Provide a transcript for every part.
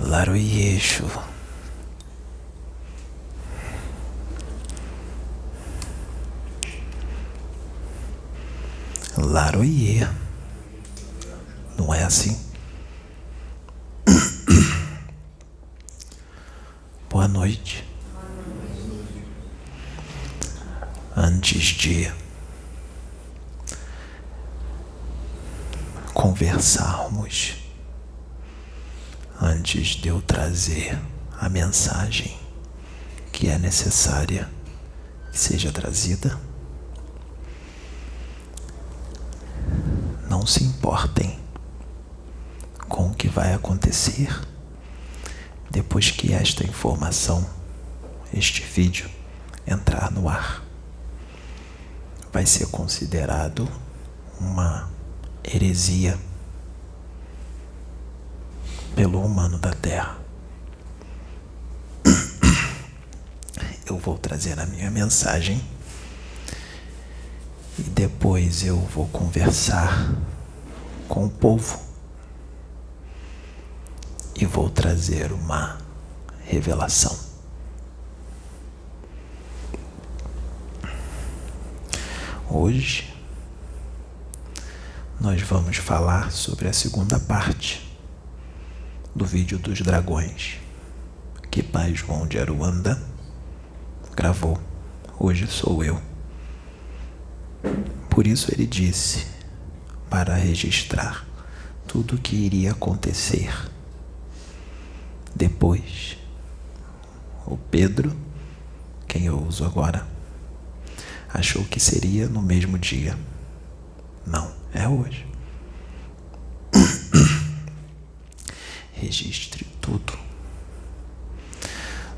Laroyeixo. Laroie. Não é assim? Boa noite. Antes de conversarmos, antes de eu trazer a mensagem que é necessária que seja trazida, não se importem com o que vai acontecer depois que esta informação, este vídeo, entrar no ar. Vai ser considerado uma heresia pelo humano da Terra. Eu vou trazer a minha mensagem e depois eu vou conversar com o povo e vou trazer uma revelação. Hoje nós vamos falar sobre a segunda parte do vídeo dos dragões que Pai João de Aruanda gravou. Hoje sou eu. Por isso ele disse para registrar tudo o que iria acontecer depois. O Pedro, quem eu uso agora, achou que seria no mesmo dia. Não, é hoje. Registre tudo.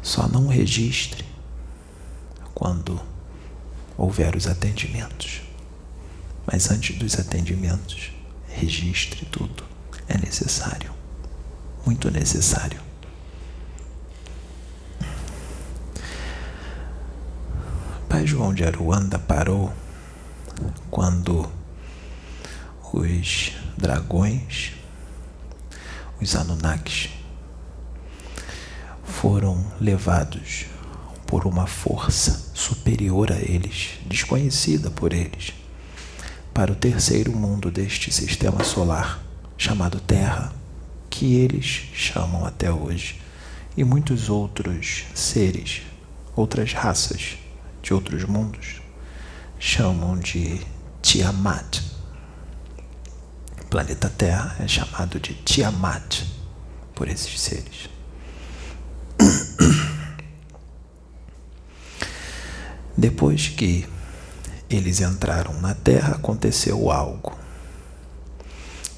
Só não registre quando houver os atendimentos. Mas antes dos atendimentos, registre tudo. É necessário. Muito necessário. Pai João de Aruanda parou quando os dragões, os Anunnakis, foram levados por uma força superior a eles, desconhecida por eles, para o terceiro mundo deste sistema solar, chamado Terra, que eles chamam até hoje, e muitos outros seres, outras raças de outros mundos, chamam de Tiamat. Planeta Terra é chamado de Tiamat por esses seres. Depois que eles entraram na Terra, aconteceu algo.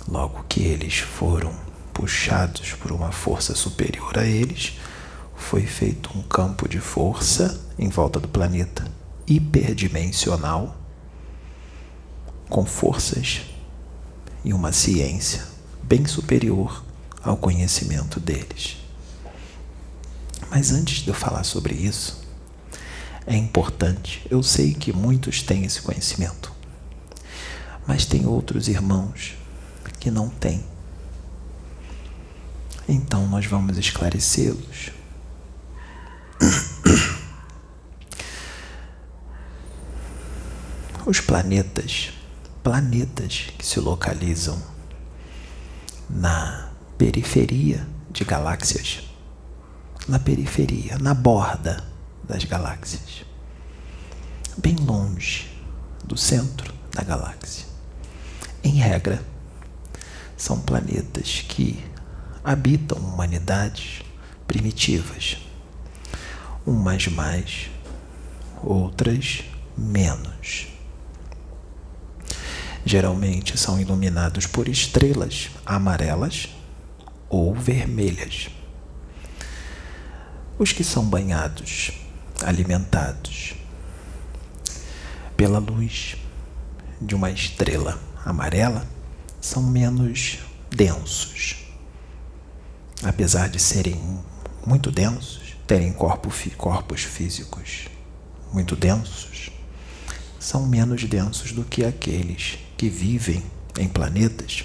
Logo que eles foram puxados por uma força superior a eles, foi feito um campo de força em volta do planeta hiperdimensional, com forças e uma ciência bem superior ao conhecimento deles. Mas antes de eu falar sobre isso, é importante, eu sei que muitos têm esse conhecimento, mas tem outros irmãos que não têm. Então nós vamos esclarecê-los. Os planetas, planetas que se localizam na periferia de galáxias, na periferia, na borda das galáxias, bem longe do centro da galáxia. Em regra, são planetas que habitam humanidades primitivas, umas mais, outras menos. Geralmente são iluminados por estrelas amarelas ou vermelhas. Os que são banhados, alimentados pela luz de uma estrela amarela são menos densos. Apesar de serem muito densos, terem corpo, corpos físicos muito densos, são menos densos do que aqueles que vivem em planetas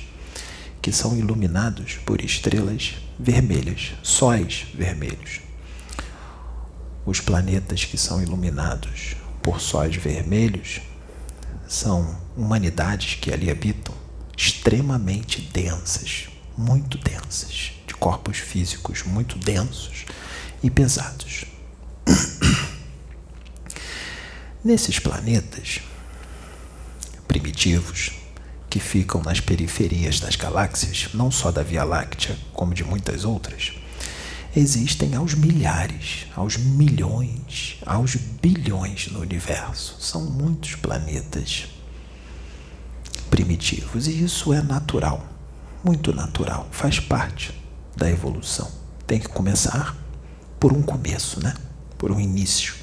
que são iluminados por estrelas vermelhas, sóis vermelhos. Os planetas que são iluminados por sóis vermelhos são humanidades que ali habitam extremamente densas, muito densas, de corpos físicos muito densos e pesados. Nesses planetas primitivos, que ficam nas periferias das galáxias, não só da Via Láctea, como de muitas outras, existem aos milhares, aos milhões, aos bilhões no universo. São muitos planetas primitivos e isso é natural, muito natural, faz parte da evolução. Tem que começar por um começo, né? Por um início.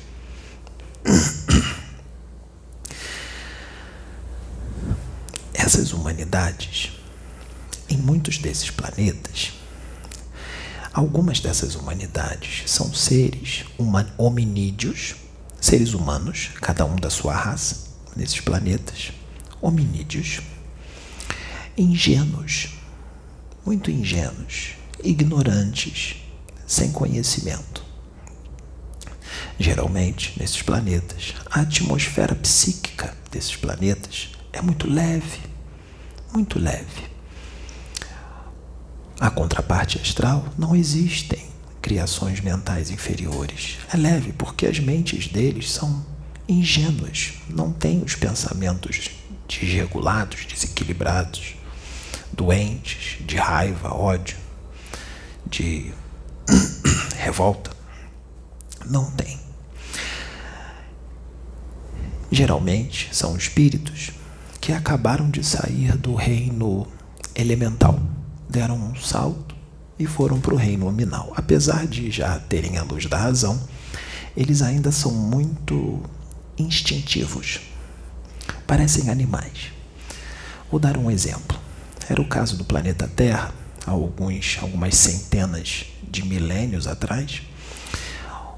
Essas humanidades, em muitos desses planetas, algumas dessas humanidades são seres hominídeos, seres humanos, cada um da sua raça, nesses planetas, hominídeos, ingênuos, muito ingênuos, ignorantes, sem conhecimento. Geralmente, nesses planetas, a atmosfera psíquica desses planetas é muito leve, muito leve. A contraparte astral não existem criações mentais inferiores. É leve porque as mentes deles são ingênuas, não têm os pensamentos desregulados, desequilibrados, doentes, de raiva, ódio, de revolta. Não tem. Geralmente são espíritos que acabaram de sair do reino elemental, deram um salto e foram para o reino nominal. Apesar de já terem a luz da razão, eles ainda são muito instintivos. Parecem animais. Vou dar um exemplo. Era o caso do planeta Terra, há alguns, algumas centenas de milênios atrás,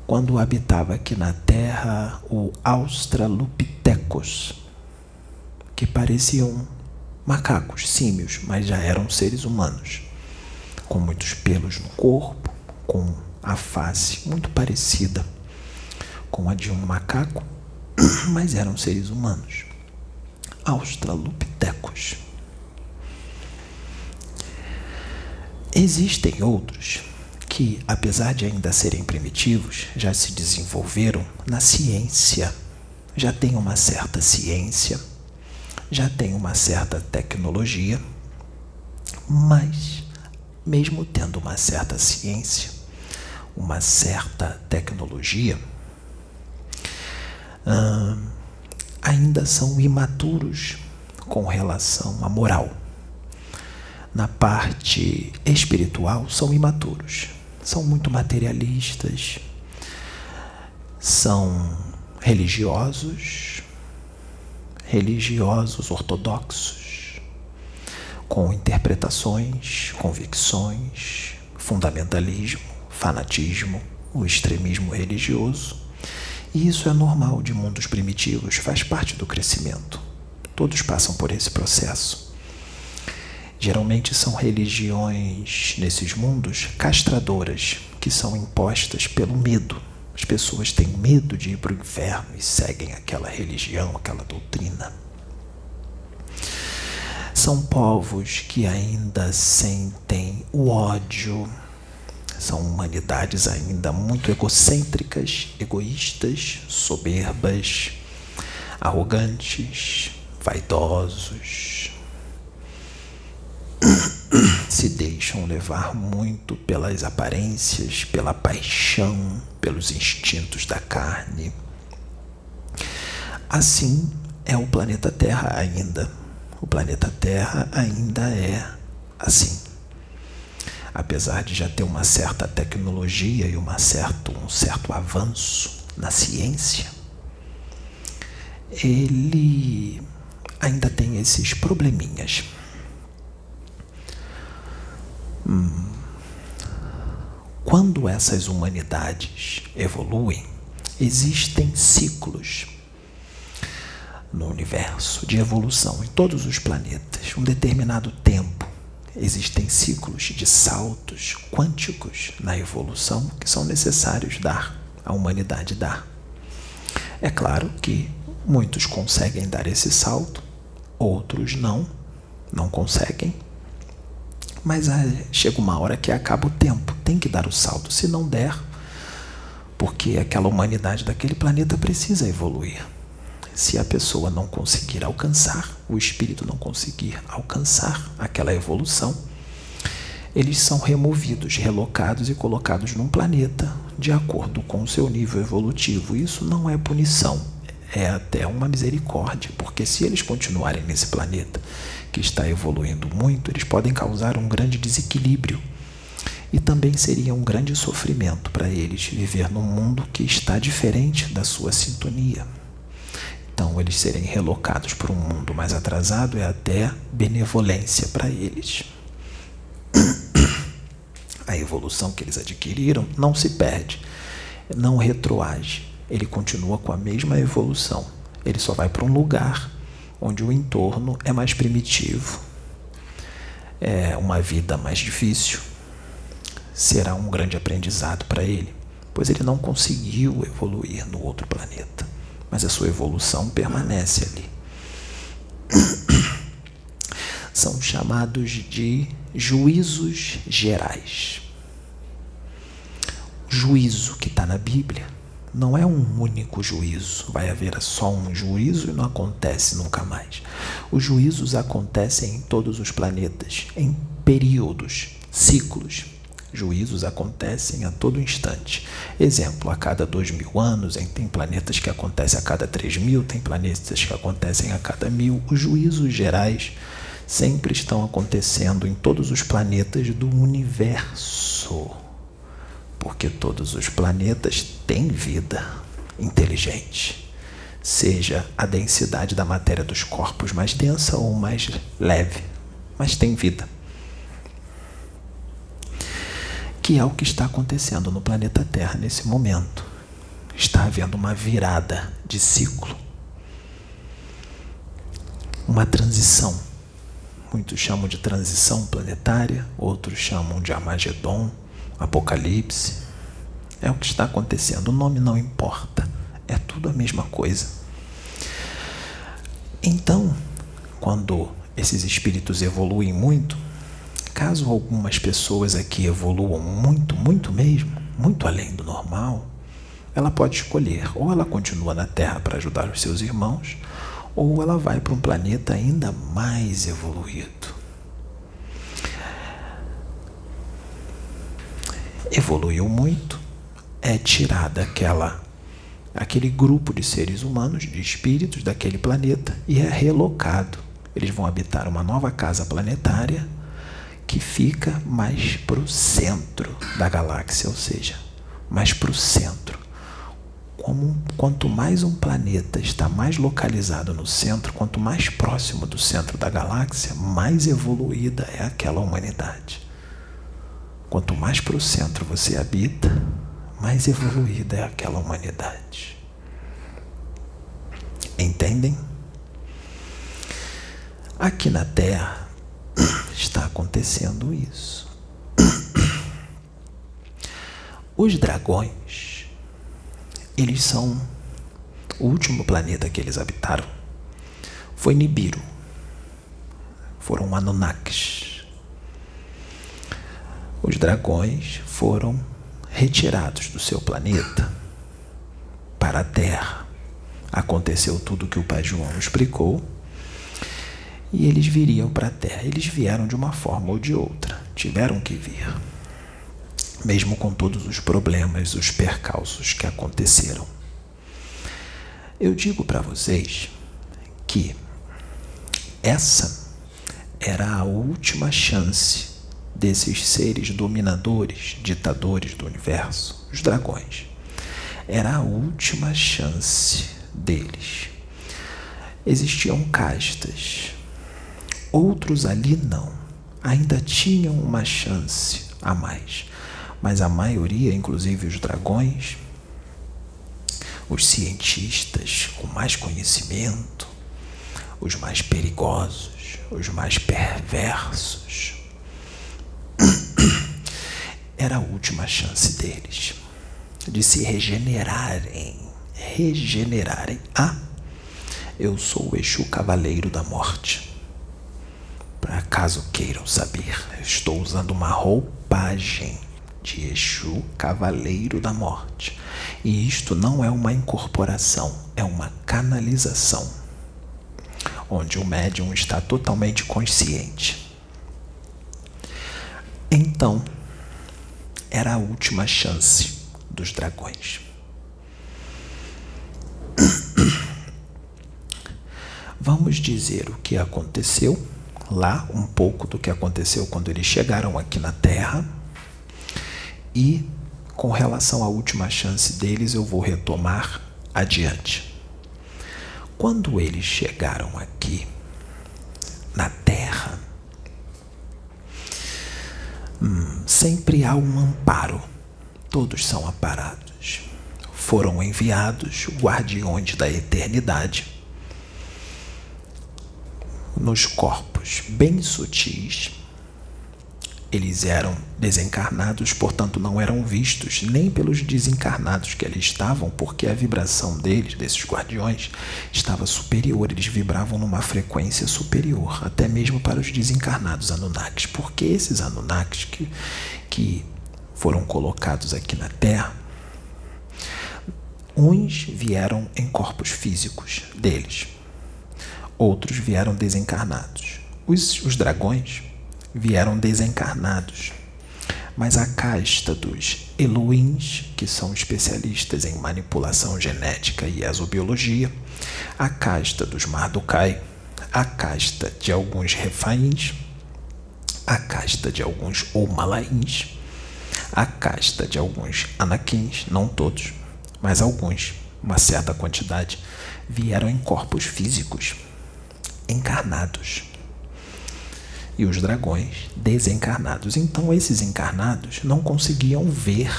quando habitava aqui na Terra o Australopithecus, que pareciam macacos, símios, mas já eram seres humanos, com muitos pelos no corpo, com a face muito parecida com a de um macaco, mas eram seres humanos. Australopithecus. Existem outros que, apesar de ainda serem primitivos, já se desenvolveram na ciência, já têm uma certa ciência já tem uma certa tecnologia, mas, mesmo tendo uma certa ciência, uma certa tecnologia, hum, ainda são imaturos com relação à moral. Na parte espiritual, são imaturos, são muito materialistas, são religiosos, religiosos ortodoxos, com interpretações, convicções, fundamentalismo, fanatismo, o extremismo religioso. E isso é normal de mundos primitivos, faz parte do crescimento. Todos passam por esse processo. Geralmente são religiões nesses mundos castradoras, que são impostas pelo medo, as pessoas têm medo de ir para o inferno e seguem aquela religião, aquela doutrina. São povos que ainda sentem o ódio, são humanidades ainda muito egocêntricas, egoístas, soberbas, arrogantes, vaidosos. Se deixam levar muito pelas aparências, pela paixão, pelos instintos da carne. Assim é o planeta Terra ainda. O planeta Terra ainda é assim. Apesar de já ter uma certa tecnologia e uma certo, um certo avanço na ciência, ele ainda tem esses probleminhas. Quando essas humanidades evoluem, existem ciclos no universo de evolução, em todos os planetas, um determinado tempo. existem ciclos de saltos quânticos na evolução que são necessários dar, a humanidade dar. É claro que muitos conseguem dar esse salto, outros não, não conseguem. Mas ah, chega uma hora que acaba o tempo, tem que dar o salto. Se não der, porque aquela humanidade daquele planeta precisa evoluir. Se a pessoa não conseguir alcançar, o espírito não conseguir alcançar aquela evolução, eles são removidos, relocados e colocados num planeta de acordo com o seu nível evolutivo. Isso não é punição, é até uma misericórdia, porque se eles continuarem nesse planeta que está evoluindo muito, eles podem causar um grande desequilíbrio. E também seria um grande sofrimento para eles viver num mundo que está diferente da sua sintonia. Então, eles serem relocados para um mundo mais atrasado é até benevolência para eles. A evolução que eles adquiriram não se perde, não retroage. Ele continua com a mesma evolução. Ele só vai para um lugar onde o entorno é mais primitivo, é uma vida mais difícil. Será um grande aprendizado para ele, pois ele não conseguiu evoluir no outro planeta mas a sua evolução permanece ali. São chamados de juízos gerais. O juízo que está na Bíblia não é um único juízo, vai haver só um juízo e não acontece nunca mais. Os juízos acontecem em todos os planetas, em períodos, ciclos Juízos acontecem a todo instante. Exemplo, a cada dois mil anos, tem planetas que acontecem a cada três mil, tem planetas que acontecem a cada mil. Os juízos gerais sempre estão acontecendo em todos os planetas do universo. Porque todos os planetas têm vida inteligente. Seja a densidade da matéria dos corpos mais densa ou mais leve, mas tem vida. que é o que está acontecendo no planeta Terra nesse momento. Está havendo uma virada de ciclo, uma transição. Muitos chamam de transição planetária, outros chamam de Armagedon, Apocalipse. É o que está acontecendo. O nome não importa, é tudo a mesma coisa. Então, quando esses espíritos evoluem muito, Caso algumas pessoas aqui evoluam muito, muito mesmo, muito além do normal, ela pode escolher ou ela continua na Terra para ajudar os seus irmãos, ou ela vai para um planeta ainda mais evoluído. Evoluiu muito, é tirada aquela aquele grupo de seres humanos, de espíritos daquele planeta e é relocado. Eles vão habitar uma nova casa planetária que fica mais para o centro da galáxia, ou seja, mais para o centro. Como, quanto mais um planeta está mais localizado no centro, quanto mais próximo do centro da galáxia, mais evoluída é aquela humanidade. Quanto mais para o centro você habita, mais evoluída é aquela humanidade. Entendem? Aqui na Terra, está acontecendo isso. Os dragões, eles são o último planeta que eles habitaram foi Nibiru. Foram Anunnakis. Os dragões foram retirados do seu planeta para a Terra. Aconteceu tudo o que o pai João explicou e eles viriam para a terra. Eles vieram de uma forma ou de outra, tiveram que vir, mesmo com todos os problemas, os percalços que aconteceram. Eu digo para vocês que essa era a última chance desses seres dominadores, ditadores do universo, os dragões. Era a última chance deles. Existiam castas, Outros ali não. Ainda tinham uma chance a mais. Mas a maioria, inclusive os dragões, os cientistas com mais conhecimento, os mais perigosos, os mais perversos, era a última chance deles de se regenerarem. Regenerarem. Ah, eu sou o Exu Cavaleiro da Morte. Por acaso queiram saber, estou usando uma roupagem de Exu Cavaleiro da Morte. E isto não é uma incorporação, é uma canalização, onde o médium está totalmente consciente. Então, era a última chance dos dragões. Vamos dizer o que aconteceu lá, um pouco do que aconteceu quando eles chegaram aqui na Terra. E com relação à última chance deles, eu vou retomar adiante. Quando eles chegaram aqui na Terra, hum, sempre há um amparo todos são aparados. Foram enviados guardiões da eternidade nos corpos bem sutis. Eles eram desencarnados, portanto, não eram vistos nem pelos desencarnados que ali estavam, porque a vibração deles, desses guardiões, estava superior. Eles vibravam numa frequência superior, até mesmo para os desencarnados Anunnakis, porque esses Anunnakis que, que foram colocados aqui na Terra, uns vieram em corpos físicos deles, outros vieram desencarnados. Os, os dragões vieram desencarnados, mas a casta dos Eloins, que são especialistas em manipulação genética e exobiologia, a casta dos Mardukai, a casta de alguns Refaíns, a casta de alguns Omalaíns, a casta de alguns anakins, não todos, mas alguns, uma certa quantidade, vieram em corpos físicos, encarnados. E os dragões desencarnados. Então, esses encarnados não conseguiam ver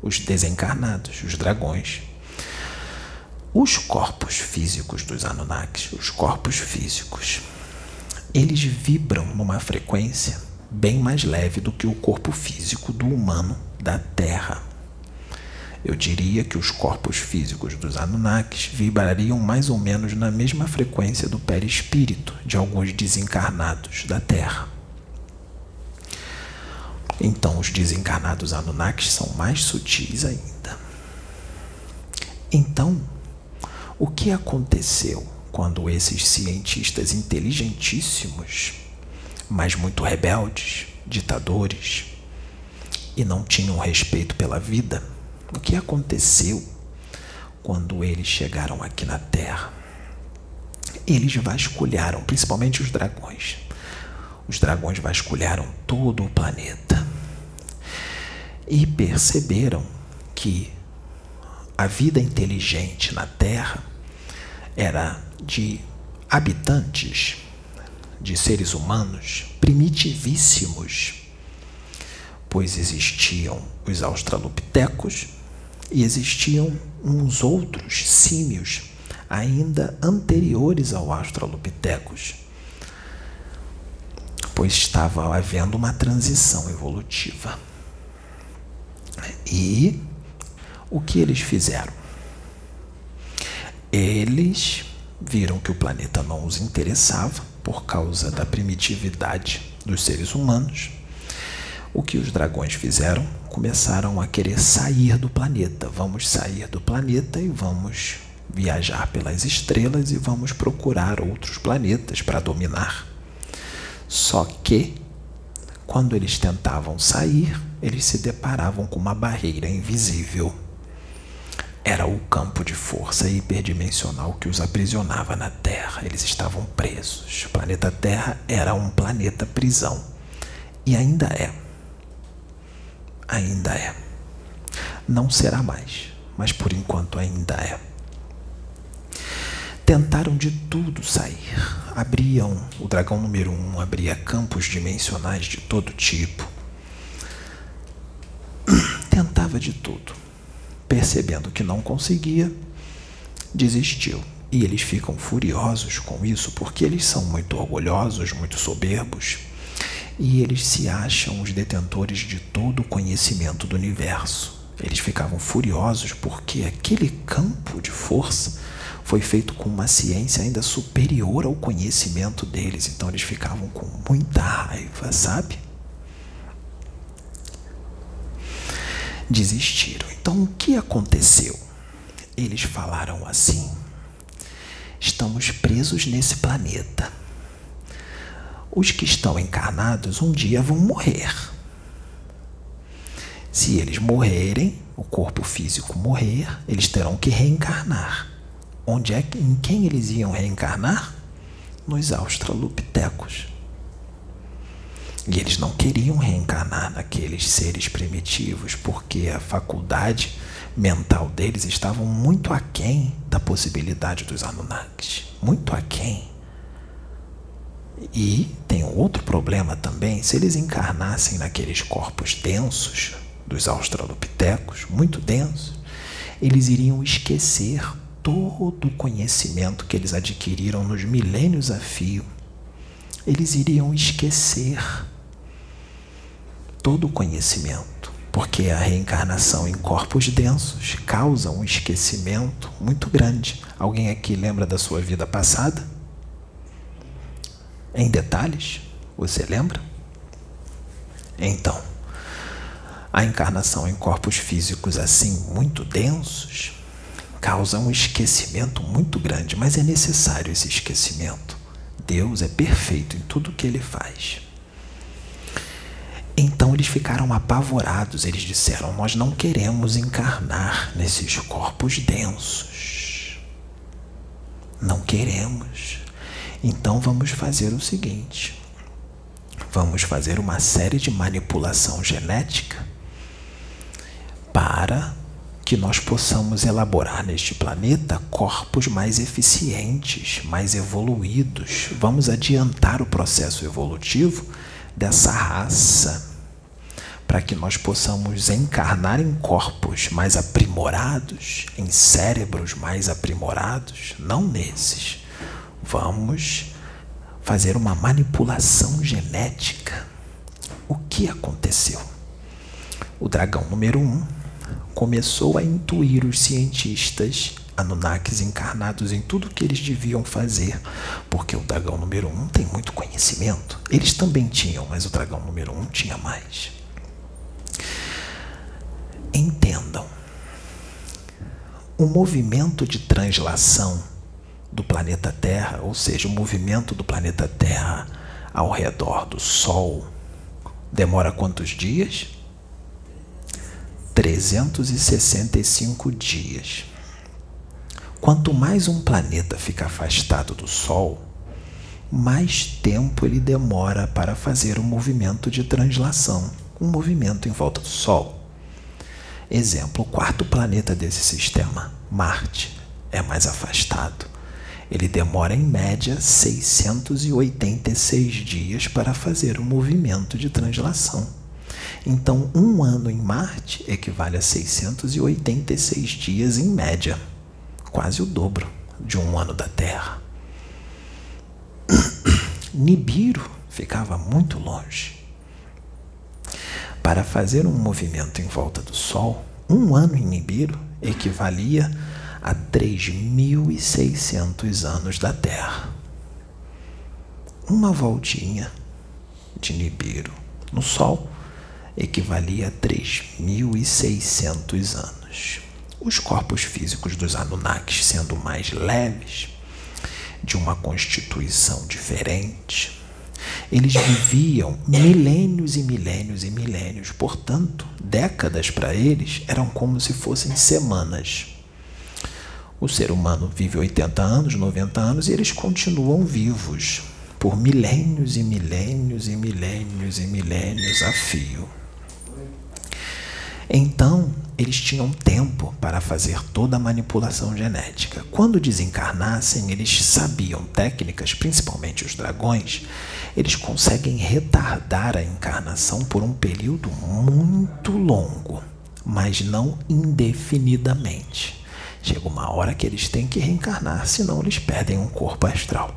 os desencarnados, os dragões. Os corpos físicos dos Anunnakis, os corpos físicos, eles vibram numa frequência bem mais leve do que o corpo físico do humano da Terra. Eu diria que os corpos físicos dos Anunnakis vibrariam mais ou menos na mesma frequência do perispírito de alguns desencarnados da Terra. Então, os desencarnados Anunnakis são mais sutis ainda. Então, o que aconteceu quando esses cientistas inteligentíssimos mas muito rebeldes, ditadores, e não tinham respeito pela vida. O que aconteceu quando eles chegaram aqui na Terra? Eles vasculharam, principalmente os dragões. Os dragões vasculharam todo o planeta e perceberam que a vida inteligente na Terra era de habitantes de seres humanos primitivíssimos, pois existiam os australopitecos e existiam uns outros símios ainda anteriores ao australopithecus, pois estava havendo uma transição evolutiva. E o que eles fizeram? Eles viram que o planeta não os interessava por causa da primitividade dos seres humanos, o que os dragões fizeram? Começaram a querer sair do planeta. Vamos sair do planeta e vamos viajar pelas estrelas e vamos procurar outros planetas para dominar. Só que, quando eles tentavam sair, eles se deparavam com uma barreira invisível era o campo de força hiperdimensional que os aprisionava na Terra. Eles estavam presos. O planeta Terra era um planeta prisão. E ainda é. Ainda é. Não será mais, mas por enquanto ainda é. Tentaram de tudo sair. Abriam, o dragão número um abria campos dimensionais de todo tipo. Tentava de tudo percebendo que não conseguia, desistiu. E eles ficam furiosos com isso porque eles são muito orgulhosos, muito soberbos e eles se acham os detentores de todo o conhecimento do universo. Eles ficavam furiosos porque aquele campo de força foi feito com uma ciência ainda superior ao conhecimento deles, então eles ficavam com muita raiva, sabe? Desistiram. Então o que aconteceu? Eles falaram assim: estamos presos nesse planeta os que estão encarnados um dia vão morrer. Se eles morrerem, o corpo físico morrer, eles terão que reencarnar. Onde é em quem eles iam reencarnar? Nos australopitecos. E eles não queriam reencarnar naqueles seres primitivos, porque a faculdade mental deles estava muito aquém da possibilidade dos Anunnakis. Muito aquém. E tem outro problema também: se eles encarnassem naqueles corpos densos dos australopitecos, muito densos, eles iriam esquecer todo o conhecimento que eles adquiriram nos milênios a fio. Eles iriam esquecer todo o conhecimento, porque a reencarnação em corpos densos causa um esquecimento muito grande. Alguém aqui lembra da sua vida passada? Em detalhes? Você lembra? Então, a encarnação em corpos físicos assim muito densos causa um esquecimento muito grande, mas é necessário esse esquecimento. Deus é perfeito em tudo o que ele faz. Então eles ficaram apavorados. Eles disseram: Nós não queremos encarnar nesses corpos densos. Não queremos. Então vamos fazer o seguinte: vamos fazer uma série de manipulação genética para que nós possamos elaborar neste planeta corpos mais eficientes, mais evoluídos. Vamos adiantar o processo evolutivo dessa raça para que nós possamos encarnar em corpos mais aprimorados, em cérebros mais aprimorados, não nesses Vamos fazer uma manipulação genética. O que aconteceu? O dragão número um começou a intuir os cientistas Anunnakis encarnados em tudo que eles deviam fazer, porque o dragão número um tem muito conhecimento. Eles também tinham, mas o dragão número um tinha mais. Entendam, o movimento de translação do planeta Terra, ou seja, o movimento do planeta Terra ao redor do Sol, demora quantos dias? 365 dias. Quanto mais um planeta fica afastado do Sol, mais tempo ele demora para fazer o movimento de translação, um movimento em volta do Sol. Exemplo, o quarto planeta desse sistema, Marte, é mais afastado ele demora em média 686 dias para fazer o movimento de translação. Então, um ano em Marte equivale a 686 dias em média, quase o dobro de um ano da Terra. Nibiru ficava muito longe. Para fazer um movimento em volta do Sol, um ano em Nibiru equivalia a 3.600 anos da Terra. Uma voltinha de Nibiru no Sol equivalia a 3.600 anos. Os corpos físicos dos Anunnakis sendo mais leves, de uma constituição diferente, eles viviam milênios e milênios e milênios, portanto, décadas para eles eram como se fossem semanas. O ser humano vive 80 anos, 90 anos e eles continuam vivos por milênios e milênios e milênios e milênios a fio. Então, eles tinham tempo para fazer toda a manipulação genética. Quando desencarnassem, eles sabiam técnicas, principalmente os dragões, eles conseguem retardar a encarnação por um período muito longo, mas não indefinidamente. Chega uma hora que eles têm que reencarnar, senão eles perdem um corpo astral.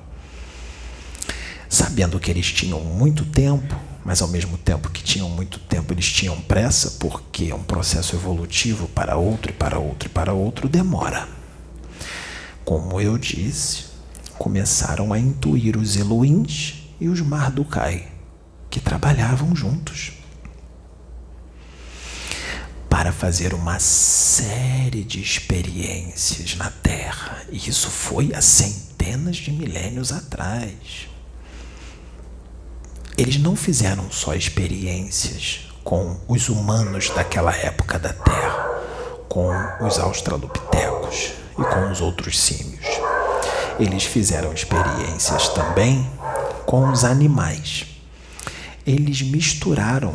Sabendo que eles tinham muito tempo, mas ao mesmo tempo que tinham muito tempo, eles tinham pressa, porque um processo evolutivo para outro e para outro e para outro demora. Como eu disse, começaram a intuir os Elohims e os Mardukai, que trabalhavam juntos para fazer uma série de experiências na Terra. E isso foi há centenas de milênios atrás. Eles não fizeram só experiências com os humanos daquela época da Terra, com os australopitecos e com os outros símios. Eles fizeram experiências também com os animais. Eles misturaram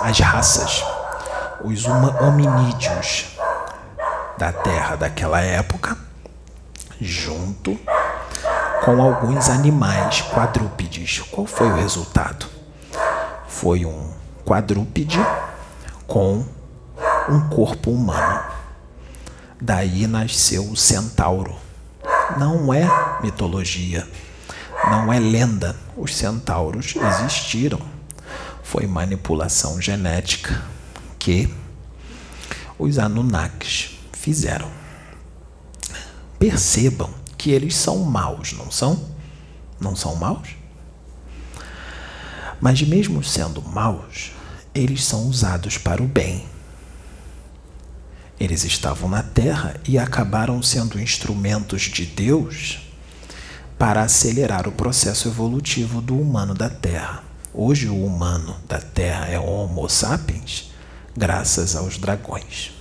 as raças os hominídeos da terra daquela época, junto com alguns animais quadrúpedes. Qual foi o resultado? Foi um quadrúpede com um corpo humano. Daí nasceu o centauro. Não é mitologia, não é lenda. Os centauros existiram. Foi manipulação genética que os Anunnakis fizeram. Percebam que eles são maus, não são? Não são maus? Mas mesmo sendo maus, eles são usados para o bem. Eles estavam na Terra e acabaram sendo instrumentos de Deus para acelerar o processo evolutivo do humano da Terra. Hoje, o humano da Terra é Homo sapiens graças aos dragões.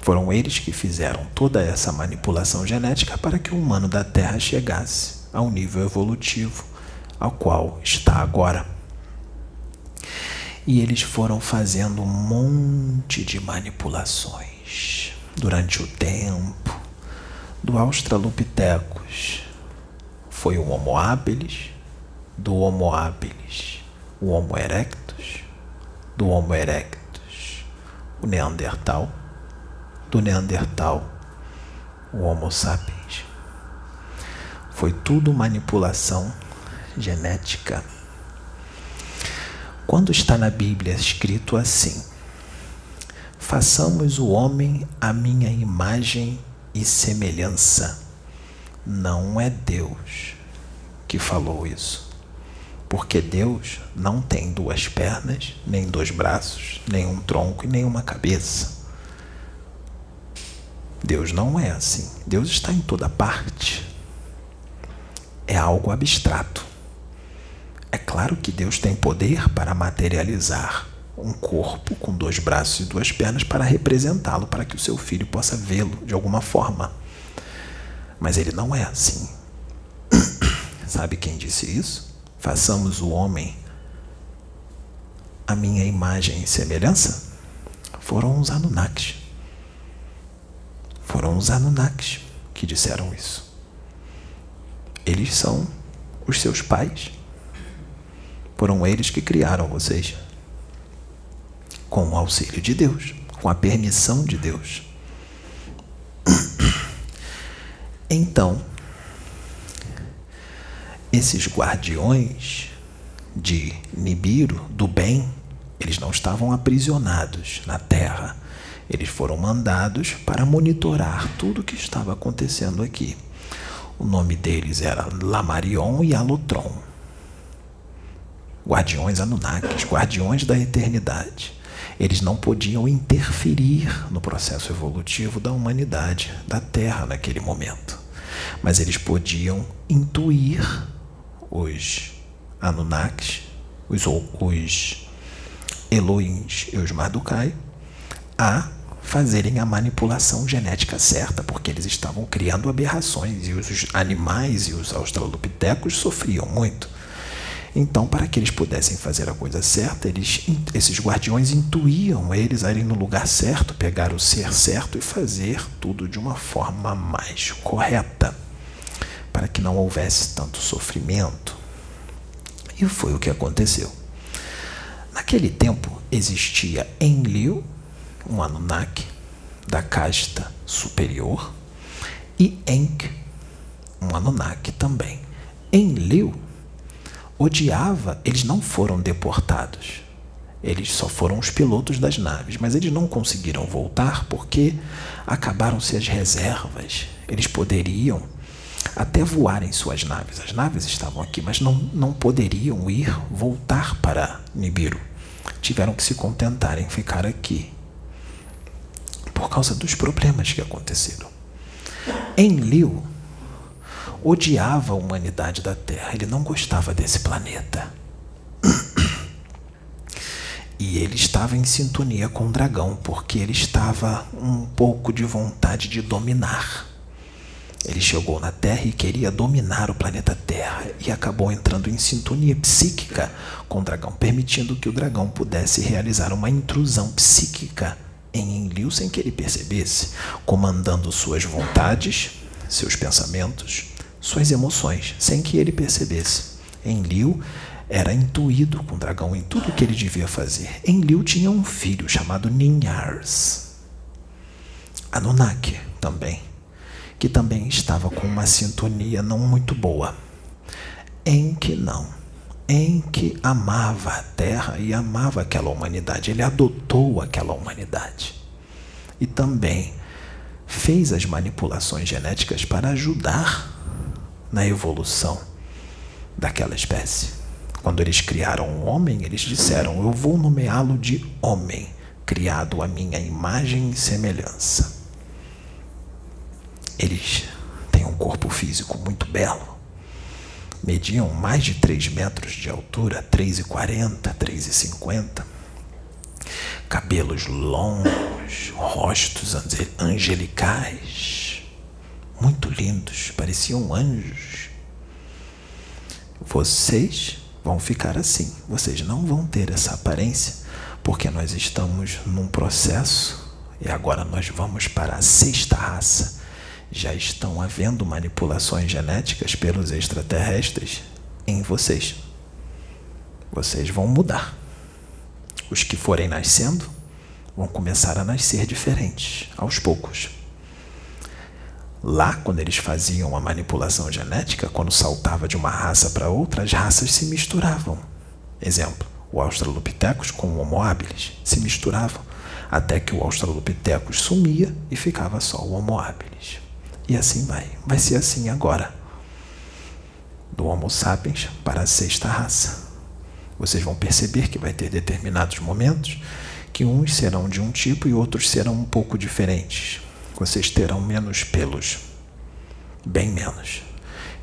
Foram eles que fizeram toda essa manipulação genética para que o humano da Terra chegasse ao nível evolutivo ao qual está agora. E eles foram fazendo um monte de manipulações durante o tempo do Australopithecus. Foi o Homo habilis, do Homo habilis, o Homo erectus, do Homo erectus, o Neandertal, do Neandertal, o Homo sapiens. Foi tudo manipulação genética. Quando está na Bíblia escrito assim: Façamos o homem à minha imagem e semelhança, não é Deus que falou isso. Porque Deus não tem duas pernas, nem dois braços, nem um tronco e nem uma cabeça. Deus não é assim. Deus está em toda parte. É algo abstrato. É claro que Deus tem poder para materializar um corpo com dois braços e duas pernas para representá-lo, para que o seu filho possa vê-lo de alguma forma. Mas ele não é assim. Sabe quem disse isso? Façamos o homem a minha imagem e semelhança? Foram os Anunnakis. Foram os Anunnakis que disseram isso. Eles são os seus pais. Foram eles que criaram vocês. Com o auxílio de Deus, com a permissão de Deus. Então, esses guardiões de Nibiru, do bem, eles não estavam aprisionados na terra. Eles foram mandados para monitorar tudo o que estava acontecendo aqui. O nome deles era Lamarion e Alotron. Guardiões Anunnakis, guardiões da eternidade. Eles não podiam interferir no processo evolutivo da humanidade, da Terra naquele momento. Mas eles podiam intuir os Anunnakis, os, os Elohims e os Mardukai, a fazerem a manipulação genética certa, porque eles estavam criando aberrações e os animais e os australopitecos sofriam muito. Então, para que eles pudessem fazer a coisa certa, eles, esses guardiões intuíam eles a irem no lugar certo, pegar o ser certo e fazer tudo de uma forma mais correta para que não houvesse tanto sofrimento. E foi o que aconteceu. Naquele tempo existia Enlil, um Anunnaki da casta superior, e Enk, um Anunnaki também. Enlil odiava, eles não foram deportados. Eles só foram os pilotos das naves, mas eles não conseguiram voltar porque acabaram-se as reservas. Eles poderiam até voar em suas naves. As naves estavam aqui, mas não, não poderiam ir voltar para Nibiru. Tiveram que se contentar em ficar aqui por causa dos problemas que aconteceram. Enlil odiava a humanidade da Terra, ele não gostava desse planeta. E ele estava em sintonia com o dragão, porque ele estava um pouco de vontade de dominar. Ele chegou na Terra e queria dominar o planeta Terra e acabou entrando em sintonia psíquica com o dragão, permitindo que o dragão pudesse realizar uma intrusão psíquica em Enlil sem que ele percebesse, comandando suas vontades, seus pensamentos, suas emoções, sem que ele percebesse. Enlil era intuído com o dragão em tudo o que ele devia fazer. Enlil tinha um filho chamado Ninhars. Anunnaki também, que também estava com uma sintonia não muito boa. Em que não, em que amava a terra e amava aquela humanidade. Ele adotou aquela humanidade. E também fez as manipulações genéticas para ajudar na evolução daquela espécie. Quando eles criaram um homem, eles disseram: Eu vou nomeá-lo de homem, criado à minha imagem e semelhança. Eles têm um corpo físico muito belo. Mediam mais de 3 metros de altura, 3,40, 3,50. Cabelos longos, rostos angelicais muito lindos, pareciam anjos. Vocês vão ficar assim, vocês não vão ter essa aparência, porque nós estamos num processo e agora nós vamos para a sexta raça. Já estão havendo manipulações genéticas pelos extraterrestres em vocês. Vocês vão mudar. Os que forem nascendo vão começar a nascer diferentes, aos poucos. Lá, quando eles faziam a manipulação genética, quando saltava de uma raça para outra, as raças se misturavam. Exemplo, o Australopithecus com o Homo habilis se misturavam, até que o Australopithecus sumia e ficava só o Homo habilis. E assim vai. Vai ser assim agora. Do Homo sapiens para a sexta raça. Vocês vão perceber que vai ter determinados momentos que uns serão de um tipo e outros serão um pouco diferentes vocês terão menos pelos, bem menos.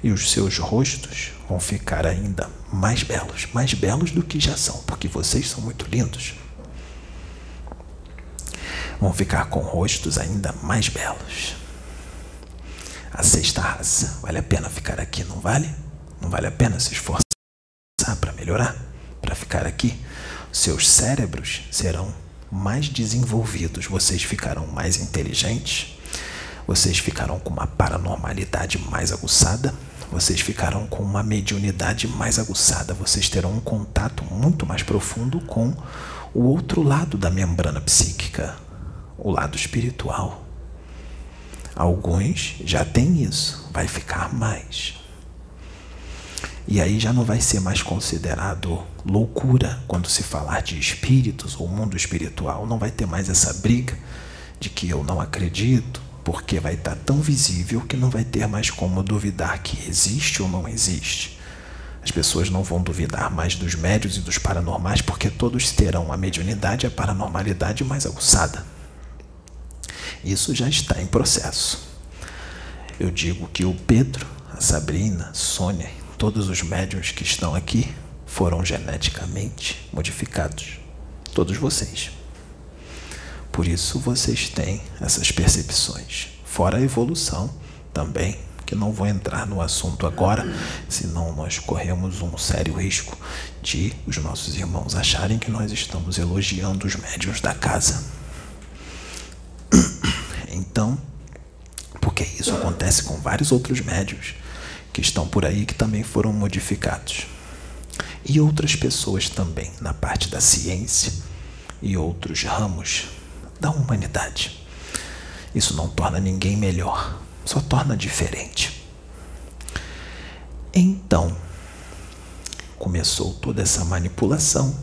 E os seus rostos vão ficar ainda mais belos, mais belos do que já são, porque vocês são muito lindos. Vão ficar com rostos ainda mais belos. A sexta raça, vale a pena ficar aqui, não vale? Não vale a pena se esforçar para melhorar, para ficar aqui? Seus cérebros serão mais desenvolvidos, vocês ficarão mais inteligentes, vocês ficarão com uma paranormalidade mais aguçada, vocês ficarão com uma mediunidade mais aguçada, vocês terão um contato muito mais profundo com o outro lado da membrana psíquica, o lado espiritual. Alguns já têm isso, vai ficar mais. E aí já não vai ser mais considerado loucura quando se falar de espíritos ou mundo espiritual. Não vai ter mais essa briga de que eu não acredito, porque vai estar tão visível que não vai ter mais como duvidar que existe ou não existe. As pessoas não vão duvidar mais dos médios e dos paranormais, porque todos terão a mediunidade e a paranormalidade mais aguçada. Isso já está em processo. Eu digo que o Pedro, a Sabrina, Sônia todos os médiums que estão aqui foram geneticamente modificados. Todos vocês. Por isso vocês têm essas percepções. Fora a evolução também, que não vou entrar no assunto agora, senão nós corremos um sério risco de os nossos irmãos acharem que nós estamos elogiando os médiums da casa. Então, porque isso acontece com vários outros médiums que estão por aí que também foram modificados. E outras pessoas também na parte da ciência e outros ramos da humanidade. Isso não torna ninguém melhor, só torna diferente. Então, começou toda essa manipulação.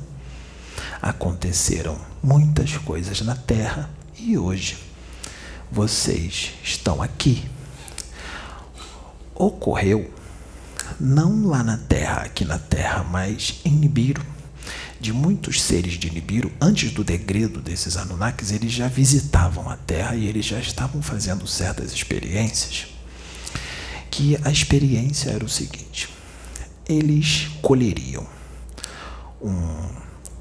Aconteceram muitas coisas na Terra e hoje vocês estão aqui. Ocorreu não lá na Terra, aqui na Terra, mas em Nibiru. De muitos seres de Nibiru, antes do degredo desses Anunnakis, eles já visitavam a Terra e eles já estavam fazendo certas experiências. Que a experiência era o seguinte: eles colheriam um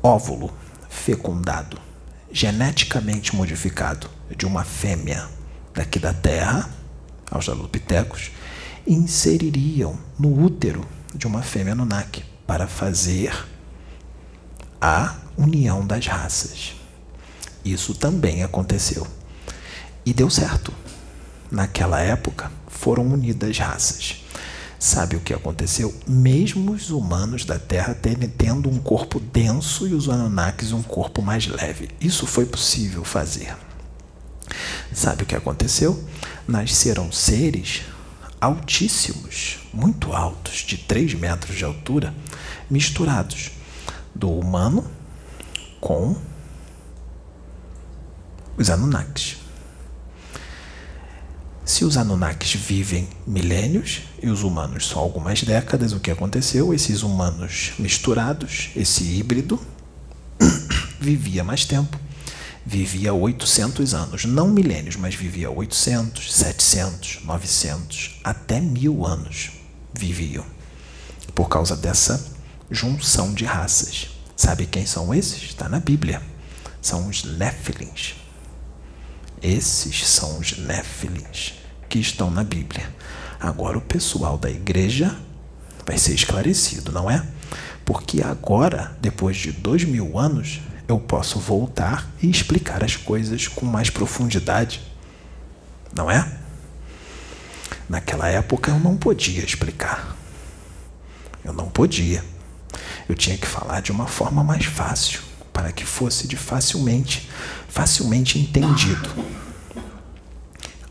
óvulo fecundado, geneticamente modificado, de uma fêmea daqui da Terra, aos Jalopitecos, e inseririam no útero de uma fêmea Anunnaki para fazer a união das raças. Isso também aconteceu. E deu certo. Naquela época foram unidas raças. Sabe o que aconteceu? Mesmo os humanos da Terra tendo um corpo denso e os Anunnakis um corpo mais leve. Isso foi possível fazer. Sabe o que aconteceu? Nasceram seres altíssimos, muito altos, de 3 metros de altura, misturados do humano com os Anunnakis. Se os Anunnakis vivem milênios e os humanos só algumas décadas, o que aconteceu? Esses humanos misturados, esse híbrido, vivia mais tempo. Vivia 800 anos, não milênios, mas vivia 800, 700, 900, até mil anos viviam. Por causa dessa junção de raças. Sabe quem são esses? Está na Bíblia. São os Néfilins. Esses são os Néfilins que estão na Bíblia. Agora o pessoal da igreja vai ser esclarecido, não é? Porque agora, depois de dois mil anos, eu posso voltar e explicar as coisas com mais profundidade, não é? Naquela época eu não podia explicar. Eu não podia. Eu tinha que falar de uma forma mais fácil, para que fosse de facilmente, facilmente entendido.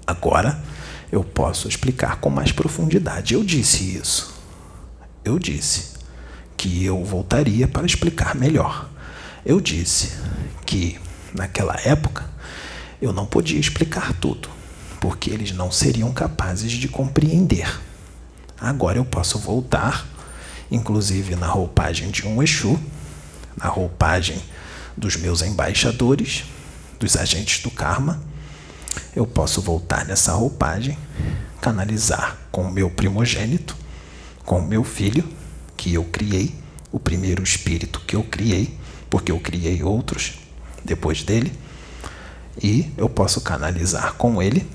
Agora eu posso explicar com mais profundidade. Eu disse isso. Eu disse que eu voltaria para explicar melhor. Eu disse que naquela época eu não podia explicar tudo, porque eles não seriam capazes de compreender. Agora eu posso voltar inclusive na roupagem de um Exu, na roupagem dos meus embaixadores, dos agentes do karma. Eu posso voltar nessa roupagem, canalizar com o meu primogênito, com o meu filho, que eu criei, o primeiro espírito que eu criei, porque eu criei outros depois dele, e eu posso canalizar com ele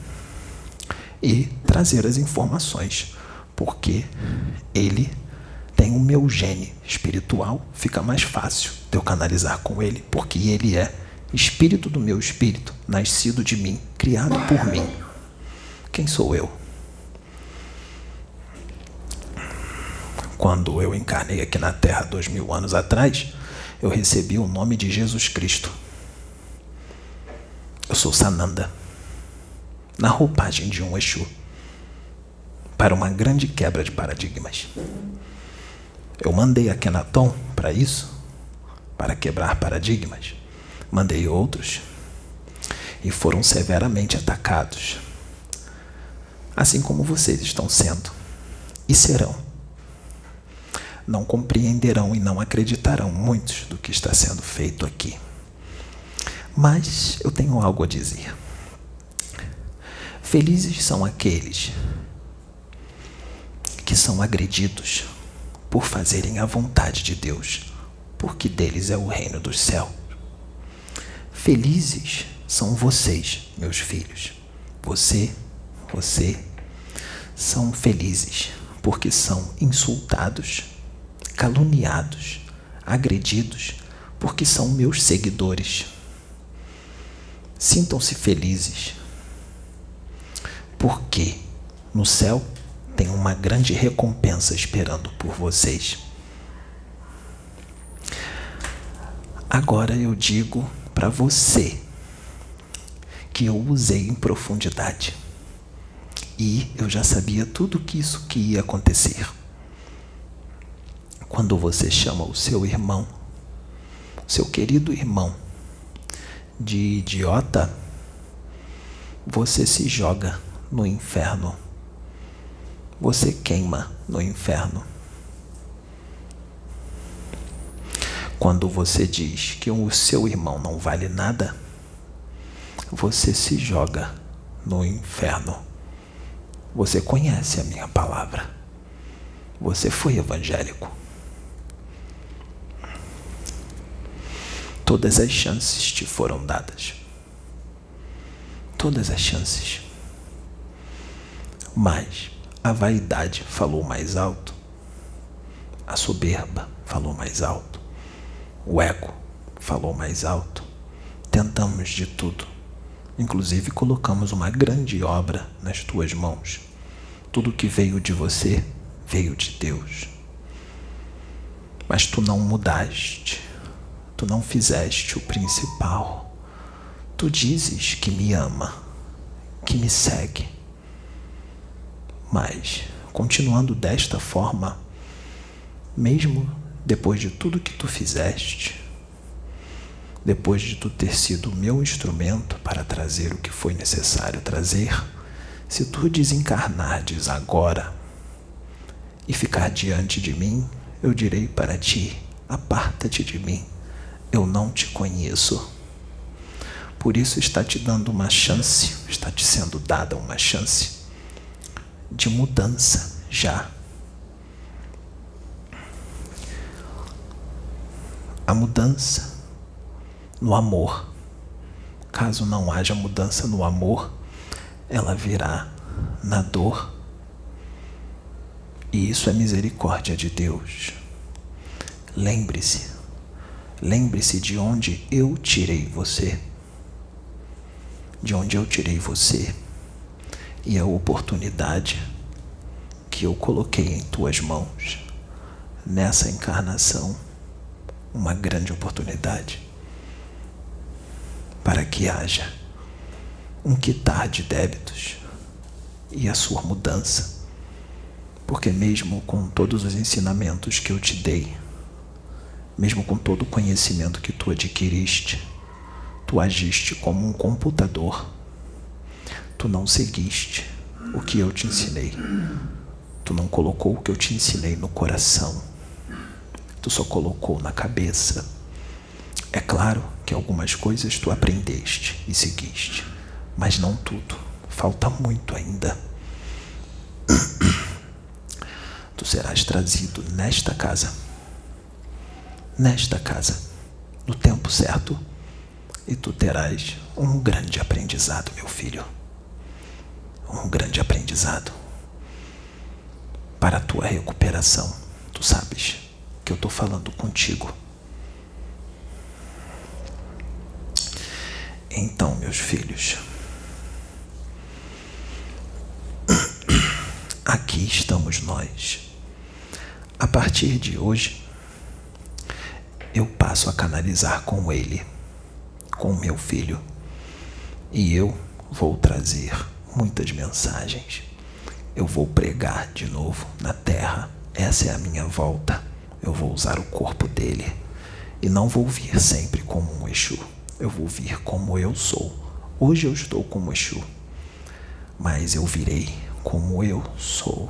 e trazer as informações, porque ele tem o meu gene espiritual, fica mais fácil de eu canalizar com ele, porque ele é espírito do meu espírito, nascido de mim, criado por mim. Quem sou eu? Quando eu encarnei aqui na Terra dois mil anos atrás, eu recebi o nome de Jesus Cristo. Eu sou Sananda, na roupagem de um Exu, para uma grande quebra de paradigmas. Eu mandei a Kenaton para isso, para quebrar paradigmas. Mandei outros e foram severamente atacados, assim como vocês estão sendo e serão. Não compreenderão e não acreditarão muitos do que está sendo feito aqui. Mas eu tenho algo a dizer. Felizes são aqueles que são agredidos por fazerem a vontade de Deus, porque deles é o reino dos céus. Felizes são vocês, meus filhos. Você, você, são felizes porque são insultados, caluniados, agredidos, porque são meus seguidores. Sintam-se felizes, porque no céu tem uma grande recompensa esperando por vocês. Agora eu digo para você que eu usei em profundidade. E eu já sabia tudo que isso que ia acontecer. quando você chama o seu irmão, seu querido irmão, de idiota, você se joga no inferno. Você queima no inferno. Quando você diz que o seu irmão não vale nada, você se joga no inferno. Você conhece a minha palavra. Você foi evangélico. Todas as chances te foram dadas. Todas as chances. Mas a vaidade falou mais alto. A soberba falou mais alto. O ego falou mais alto. Tentamos de tudo. Inclusive colocamos uma grande obra nas tuas mãos. Tudo que veio de você veio de Deus. Mas tu não mudaste tu não fizeste o principal. Tu dizes que me ama, que me segue. Mas, continuando desta forma, mesmo depois de tudo que tu fizeste, depois de tu ter sido o meu instrumento para trazer o que foi necessário trazer, se tu desencarnardes agora e ficar diante de mim, eu direi para ti: aparta-te de mim eu não te conheço. Por isso está te dando uma chance, está te sendo dada uma chance de mudança já. A mudança no amor. Caso não haja mudança no amor, ela virá na dor. E isso é misericórdia de Deus. Lembre-se, Lembre-se de onde eu tirei você. De onde eu tirei você. E a oportunidade que eu coloquei em tuas mãos nessa encarnação uma grande oportunidade para que haja um quitar de débitos e a sua mudança. Porque, mesmo com todos os ensinamentos que eu te dei, mesmo com todo o conhecimento que tu adquiriste, tu agiste como um computador. Tu não seguiste o que eu te ensinei. Tu não colocou o que eu te ensinei no coração. Tu só colocou na cabeça. É claro que algumas coisas tu aprendeste e seguiste, mas não tudo. Falta muito ainda. Tu serás trazido nesta casa nesta casa, no tempo certo, e tu terás um grande aprendizado, meu filho. Um grande aprendizado para a tua recuperação. Tu sabes que eu estou falando contigo. Então, meus filhos, aqui estamos nós. A partir de hoje, eu passo a canalizar com ele, com meu filho, e eu vou trazer muitas mensagens. Eu vou pregar de novo na terra. Essa é a minha volta. Eu vou usar o corpo dele e não vou vir sempre como um Exu. Eu vou vir como eu sou. Hoje eu estou como Exu, mas eu virei como eu sou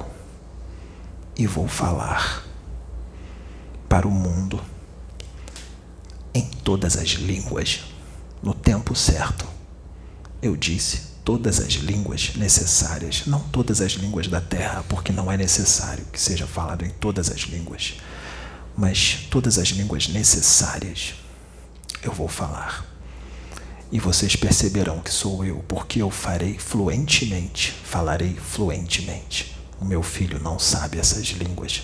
e vou falar para o mundo em todas as línguas, no tempo certo. Eu disse todas as línguas necessárias, não todas as línguas da terra, porque não é necessário que seja falado em todas as línguas, mas todas as línguas necessárias eu vou falar. E vocês perceberão que sou eu, porque eu farei fluentemente, falarei fluentemente. O meu filho não sabe essas línguas.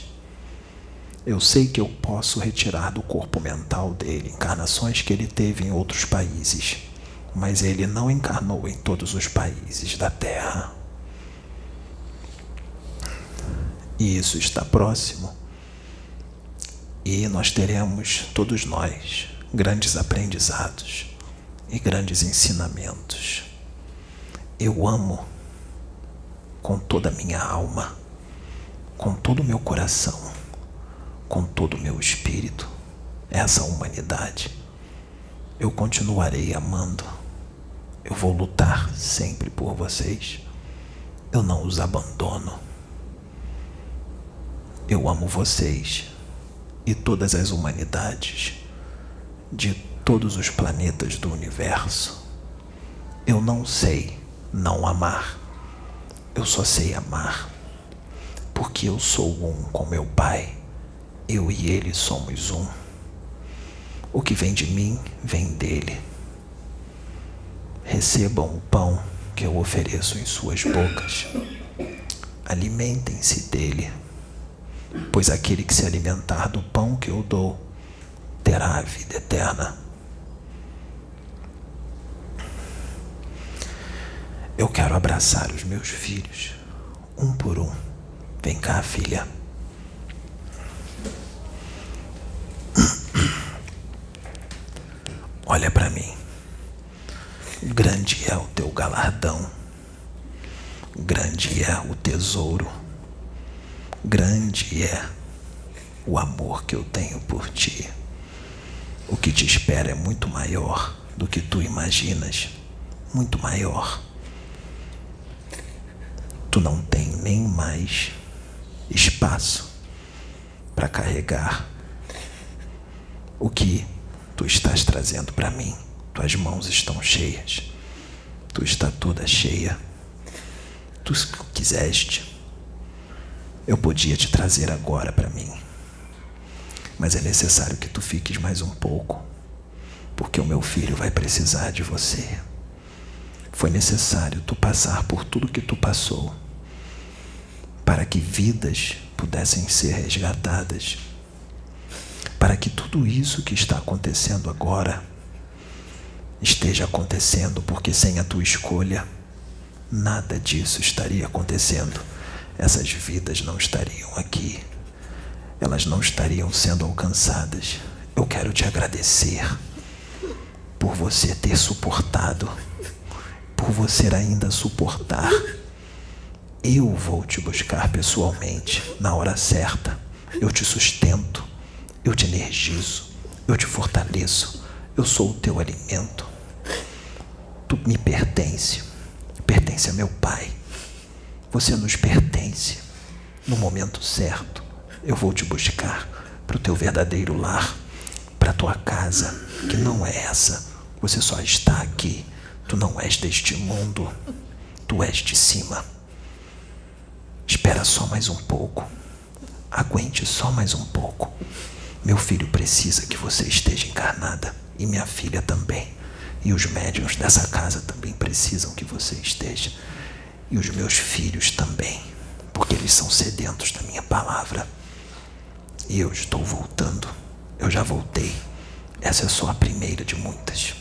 Eu sei que eu posso retirar do corpo mental dele encarnações que ele teve em outros países, mas ele não encarnou em todos os países da Terra. E isso está próximo. E nós teremos, todos nós, grandes aprendizados e grandes ensinamentos. Eu amo com toda a minha alma, com todo o meu coração com todo o meu espírito essa humanidade. Eu continuarei amando. Eu vou lutar sempre por vocês. Eu não os abandono. Eu amo vocês e todas as humanidades de todos os planetas do universo. Eu não sei não amar. Eu só sei amar porque eu sou um com meu Pai. Eu e Ele somos um. O que vem de mim vem dele. Recebam o pão que eu ofereço em suas bocas. Alimentem-se dele, pois aquele que se alimentar do pão que eu dou terá a vida eterna. Eu quero abraçar os meus filhos, um por um. Vem cá, filha. Olha para mim. Grande é o teu galardão, grande é o tesouro, grande é o amor que eu tenho por ti. O que te espera é muito maior do que tu imaginas, muito maior. Tu não tem nem mais espaço para carregar o que tu estás trazendo para mim. Tuas mãos estão cheias. Tu está toda cheia. Tu quiseste. Eu podia te trazer agora para mim. Mas é necessário que tu fiques mais um pouco, porque o meu filho vai precisar de você. Foi necessário tu passar por tudo que tu passou para que vidas pudessem ser resgatadas para que tudo isso que está acontecendo agora esteja acontecendo, porque sem a tua escolha, nada disso estaria acontecendo. Essas vidas não estariam aqui, elas não estariam sendo alcançadas. Eu quero te agradecer por você ter suportado, por você ainda suportar. Eu vou te buscar pessoalmente na hora certa. Eu te sustento eu te energizo, eu te fortaleço, eu sou o teu alimento. Tu me pertence, pertence a meu Pai. Você nos pertence. No momento certo, eu vou te buscar para o teu verdadeiro lar, para a tua casa, que não é essa. Você só está aqui. Tu não és deste mundo, tu és de cima. Espera só mais um pouco. Aguente só mais um pouco. Meu filho precisa que você esteja encarnada e minha filha também. E os médiuns dessa casa também precisam que você esteja. E os meus filhos também, porque eles são sedentos da minha palavra. E eu estou voltando. Eu já voltei. Essa é só a primeira de muitas.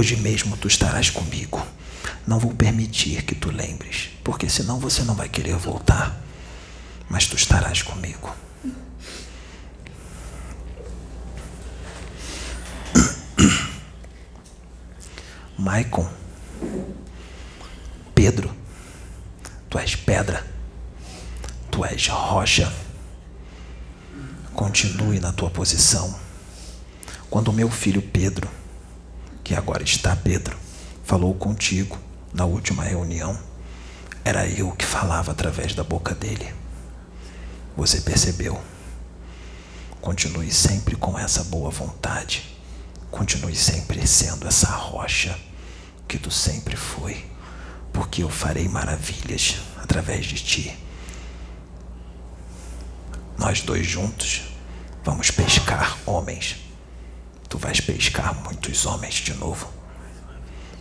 Hoje mesmo tu estarás comigo. Não vou permitir que tu lembres, porque senão você não vai querer voltar. Mas tu estarás comigo. Maicon, Pedro, tu és pedra, tu és rocha. Continue na tua posição. Quando meu filho Pedro que agora está Pedro, falou contigo na última reunião. Era eu que falava através da boca dele. Você percebeu? Continue sempre com essa boa vontade. Continue sempre sendo essa rocha que tu sempre foi, porque eu farei maravilhas através de ti. Nós dois juntos vamos pescar homens tu vais pescar muitos homens de novo.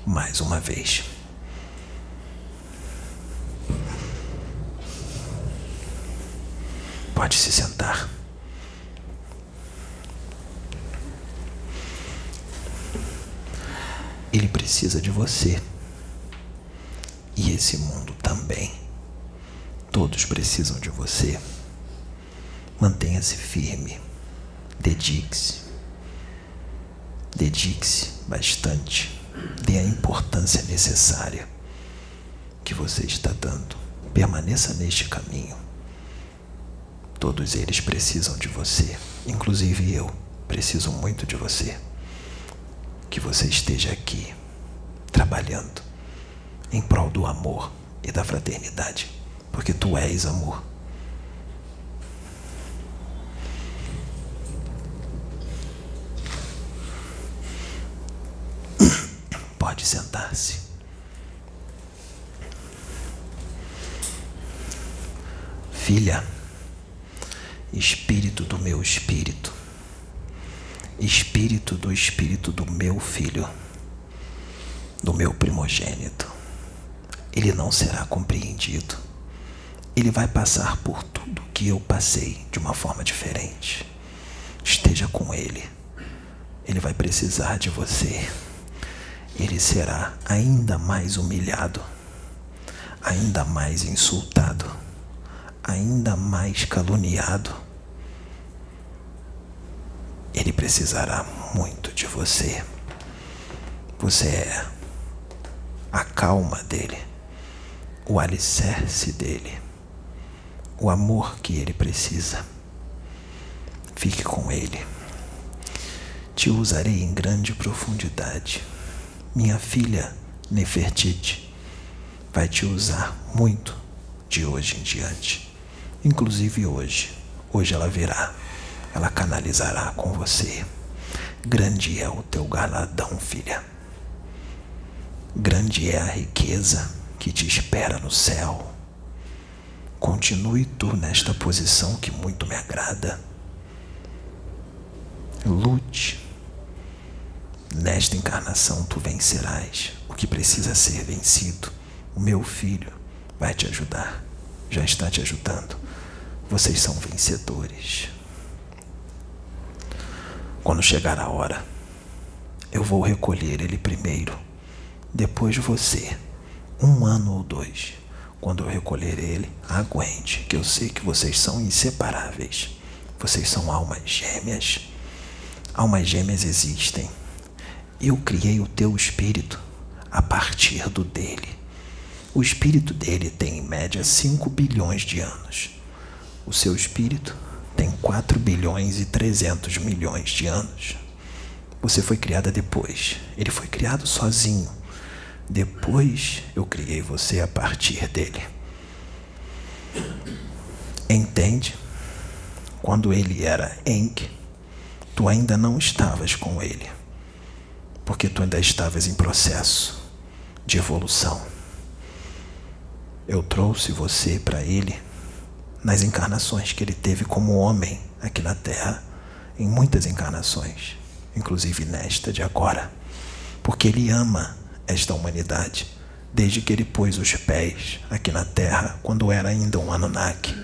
Mais uma vez. Pode se sentar. Ele precisa de você. E esse mundo também. Todos precisam de você. Mantenha-se firme. Dedique-se Dedique-se bastante. Dê a importância necessária que você está dando. Permaneça neste caminho. Todos eles precisam de você, inclusive eu preciso muito de você. Que você esteja aqui, trabalhando em prol do amor e da fraternidade, porque tu és amor. Pode sentar-se. Filha, espírito do meu espírito, espírito do espírito do meu filho, do meu primogênito, ele não será compreendido. Ele vai passar por tudo que eu passei de uma forma diferente. Esteja com ele. Ele vai precisar de você ele será ainda mais humilhado, ainda mais insultado, ainda mais caluniado. Ele precisará muito de você. Você é a calma dele, o alicerce dele, o amor que ele precisa. Fique com ele. Te usarei em grande profundidade minha filha Nefertiti vai te usar muito de hoje em diante. Inclusive hoje. Hoje ela virá. Ela canalizará com você. Grande é o teu galadão, filha. Grande é a riqueza que te espera no céu. Continue tu nesta posição que muito me agrada. Lute Nesta encarnação tu vencerás o que precisa ser vencido. O meu filho vai te ajudar, já está te ajudando. Vocês são vencedores. Quando chegar a hora, eu vou recolher ele primeiro, depois você, um ano ou dois. Quando eu recolher ele, aguente, que eu sei que vocês são inseparáveis. Vocês são almas gêmeas. Almas gêmeas existem eu criei o teu espírito a partir do dele. O espírito dele tem em média 5 bilhões de anos. O seu espírito tem 4 bilhões e 300 milhões de anos. Você foi criada depois. Ele foi criado sozinho. Depois eu criei você a partir dele. Entende? Quando ele era Enk, tu ainda não estavas com ele porque tu ainda estavas em processo de evolução. Eu trouxe você para Ele nas encarnações que Ele teve como homem aqui na Terra, em muitas encarnações, inclusive nesta de agora, porque Ele ama esta humanidade desde que Ele pôs os pés aqui na Terra, quando era ainda um Anunnaki.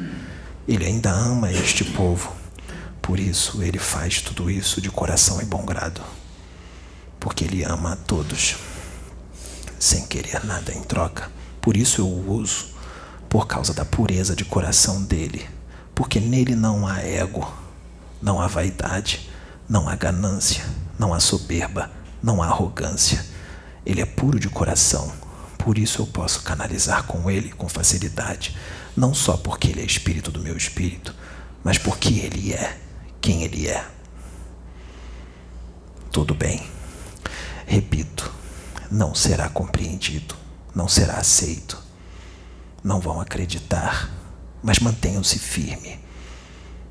Ele ainda ama este povo. Por isso ele faz tudo isso de coração e bom grado porque Ele ama a todos, sem querer nada em troca. Por isso eu o uso, por causa da pureza de coração dele, porque nele não há ego, não há vaidade, não há ganância, não há soberba, não há arrogância. Ele é puro de coração, por isso eu posso canalizar com ele com facilidade, não só porque ele é espírito do meu espírito, mas porque ele é quem ele é. Tudo bem. Repito, não será compreendido, não será aceito. Não vão acreditar, mas mantenham-se firme.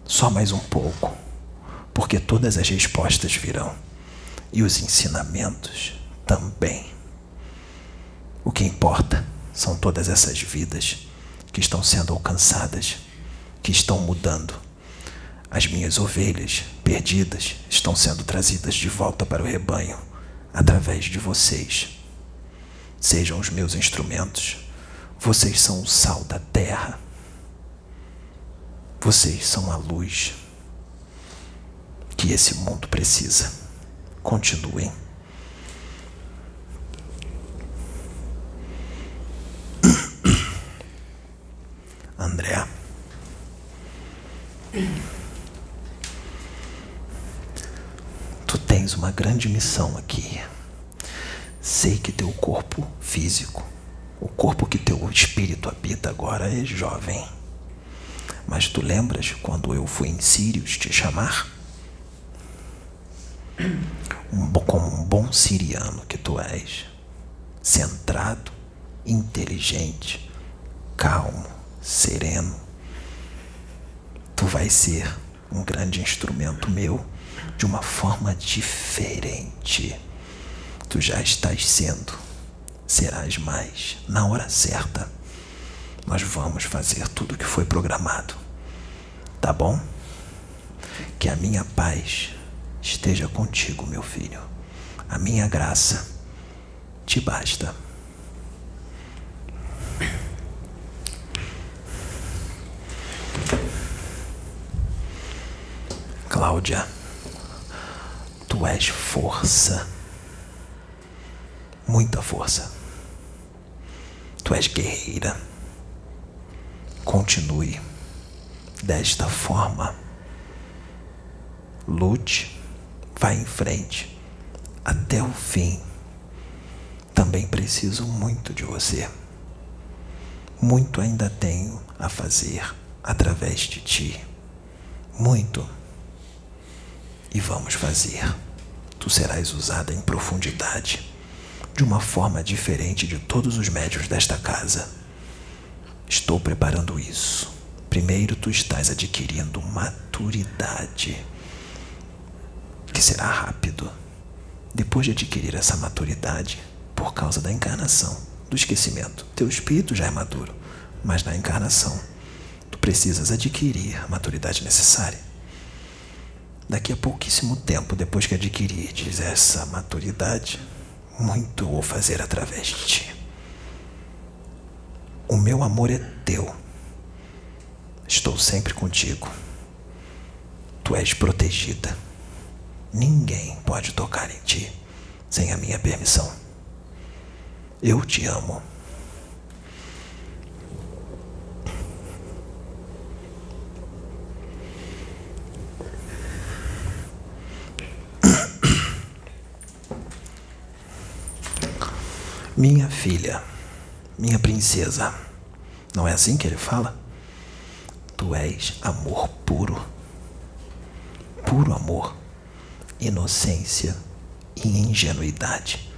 Só mais um pouco, porque todas as respostas virão e os ensinamentos também. O que importa são todas essas vidas que estão sendo alcançadas, que estão mudando. As minhas ovelhas perdidas estão sendo trazidas de volta para o rebanho através de vocês. Sejam os meus instrumentos. Vocês são o sal da terra. Vocês são a luz que esse mundo precisa. Continuem. Missão aqui. Sei que teu corpo físico, o corpo que teu espírito habita agora é jovem. Mas tu lembras quando eu fui em Sírios te chamar? Um, como um bom siriano que tu és, centrado, inteligente, calmo, sereno, tu vais ser um grande instrumento meu de uma forma diferente. Tu já estás sendo, serás mais na hora certa. Nós vamos fazer tudo o que foi programado. Tá bom? Que a minha paz esteja contigo, meu filho. A minha graça te basta. Cláudia, tu és força, muita força. Tu és guerreira. Continue desta forma. Lute, vá em frente até o fim. Também preciso muito de você. Muito ainda tenho a fazer através de ti. Muito e vamos fazer. Tu serás usada em profundidade, de uma forma diferente de todos os médios desta casa. Estou preparando isso. Primeiro, tu estás adquirindo maturidade, que será rápido. Depois de adquirir essa maturidade, por causa da encarnação, do esquecimento, teu espírito já é maduro, mas na encarnação, tu precisas adquirir a maturidade necessária daqui a pouquíssimo tempo, depois que adquirires essa maturidade, muito vou fazer através de ti. O meu amor é teu. Estou sempre contigo. Tu és protegida. Ninguém pode tocar em ti sem a minha permissão. Eu te amo. Minha filha, minha princesa. Não é assim que ele fala? Tu és amor puro. Puro amor, inocência e ingenuidade.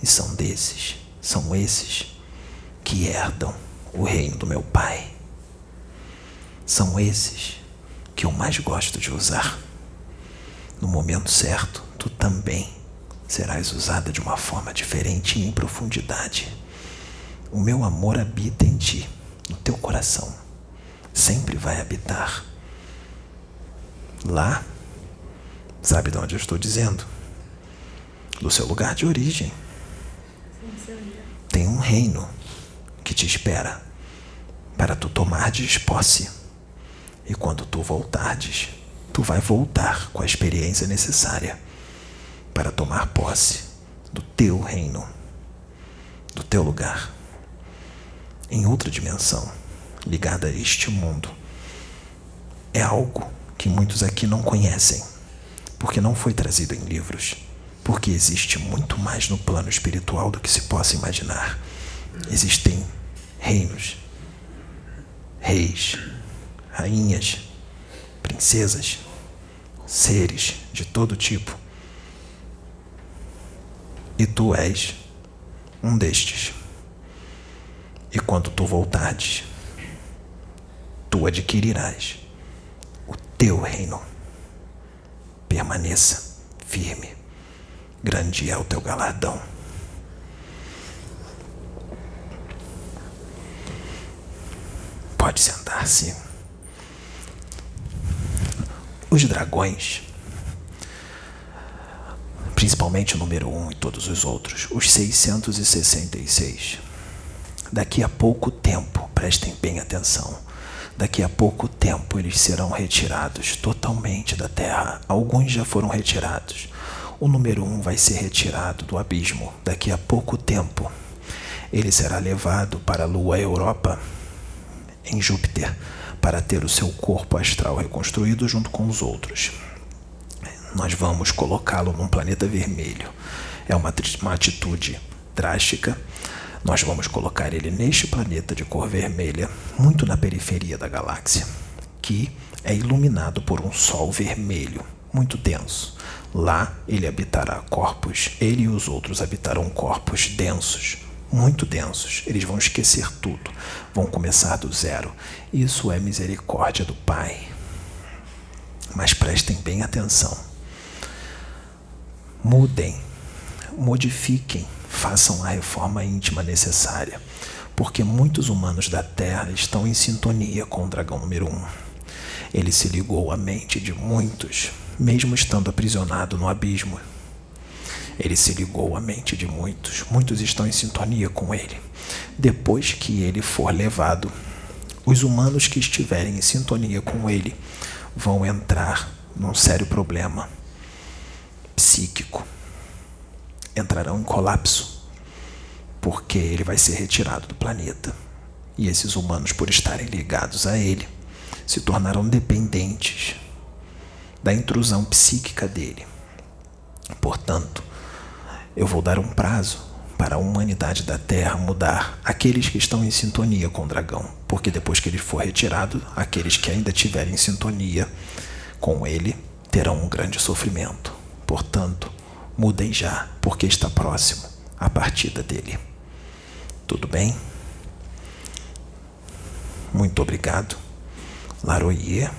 E são desses, são esses que herdam o reino do meu Pai. São esses que eu mais gosto de usar. No momento certo, tu também serás usada de uma forma diferente e em profundidade. O meu amor habita em ti, no teu coração. Sempre vai habitar. Lá, sabe de onde eu estou dizendo? Do seu lugar de origem. Tem um reino que te espera para tu tomares posse. E quando tu voltardes, tu vai voltar com a experiência necessária para tomar posse do teu reino, do teu lugar, em outra dimensão, ligada a este mundo. É algo que muitos aqui não conhecem, porque não foi trazido em livros, porque existe muito mais no plano espiritual do que se possa imaginar. Existem reinos, reis, rainhas, princesas, seres de todo tipo e tu és um destes. E quando tu voltares, tu adquirirás o teu reino. Permaneça firme, grande é o teu galardão. Pode sentar-se. Os dragões principalmente o número 1 um e todos os outros, os 666. Daqui a pouco tempo, prestem bem atenção, daqui a pouco tempo eles serão retirados totalmente da Terra. Alguns já foram retirados. O número 1 um vai ser retirado do abismo daqui a pouco tempo. Ele será levado para a Lua Europa, em Júpiter, para ter o seu corpo astral reconstruído junto com os outros nós vamos colocá-lo num planeta vermelho. É uma, uma atitude drástica. Nós vamos colocar ele neste planeta de cor vermelha, muito na periferia da galáxia, que é iluminado por um sol vermelho, muito denso. Lá ele habitará corpos, ele e os outros habitarão corpos densos, muito densos. Eles vão esquecer tudo, vão começar do zero. Isso é misericórdia do Pai. Mas prestem bem atenção. Mudem, modifiquem, façam a reforma íntima necessária, porque muitos humanos da Terra estão em sintonia com o dragão número um. Ele se ligou à mente de muitos, mesmo estando aprisionado no abismo. Ele se ligou à mente de muitos, muitos estão em sintonia com ele. Depois que ele for levado, os humanos que estiverem em sintonia com ele vão entrar num sério problema psíquico. Entrarão em colapso, porque ele vai ser retirado do planeta. E esses humanos, por estarem ligados a ele, se tornarão dependentes da intrusão psíquica dele. Portanto, eu vou dar um prazo para a humanidade da Terra mudar aqueles que estão em sintonia com o dragão, porque depois que ele for retirado, aqueles que ainda tiverem sintonia com ele terão um grande sofrimento. Portanto, mudem já, porque está próximo a partida dele. Tudo bem? Muito obrigado. Laroyer.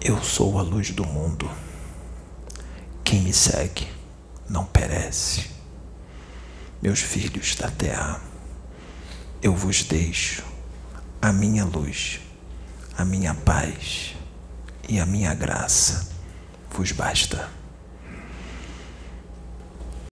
Eu sou a luz do mundo. Quem me segue não perece. Meus filhos da terra, eu vos deixo a minha luz, a minha paz e a minha graça vos basta.